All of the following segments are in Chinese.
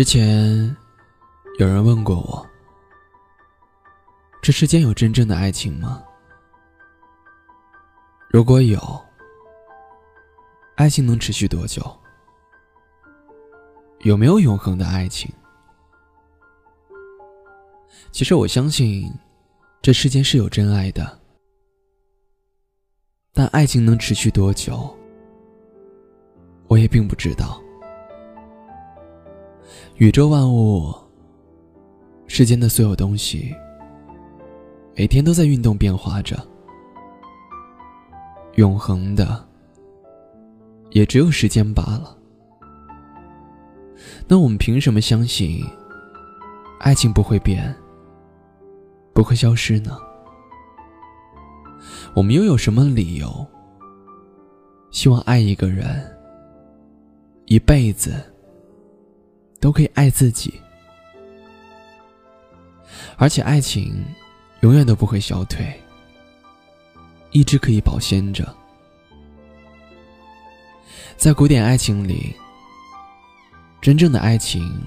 之前有人问过我：这世间有真正的爱情吗？如果有，爱情能持续多久？有没有永恒的爱情？其实我相信，这世间是有真爱的，但爱情能持续多久，我也并不知道。宇宙万物，世间的所有东西，每天都在运动变化着。永恒的，也只有时间罢了。那我们凭什么相信爱情不会变，不会消失呢？我们又有什么理由希望爱一个人一辈子都可以爱自己？而且爱情永远都不会消退。一直可以保鲜着。在古典爱情里，真正的爱情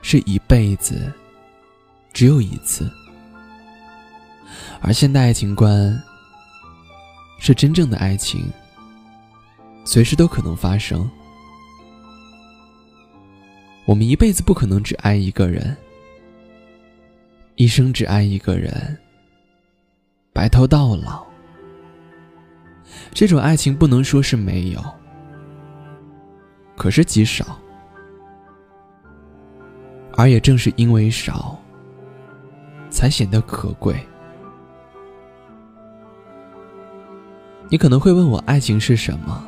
是一辈子只有一次，而现代爱情观是真正的爱情随时都可能发生。我们一辈子不可能只爱一个人，一生只爱一个人，白头到老。这种爱情不能说是没有，可是极少，而也正是因为少，才显得可贵。你可能会问我，爱情是什么？